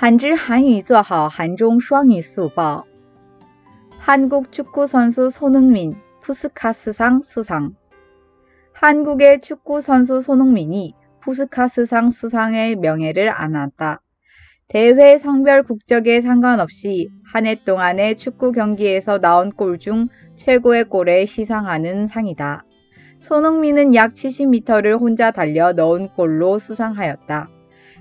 한줄 한유 수하 한종 슈앙유 수바 한국 축구 선수 손흥민 푸스카스상 수상 한국의 축구 선수 손흥민이 푸스카스상 수상의 명예를 안았다. 대회 성별 국적에 상관없이 한 해 동안의 축구 경기에서 나온 골 중 최고의 골에 시상하는 상이다. 손흥민은 약 70m를 혼자 달려 넣은 골로 수상하였다.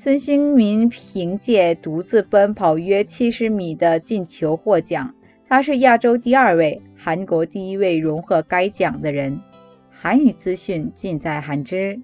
孙兴民凭借独自奔跑约七十米的进球获奖，他是亚洲第二位、韩国第一位荣获该奖的人。韩语资讯尽在韩知。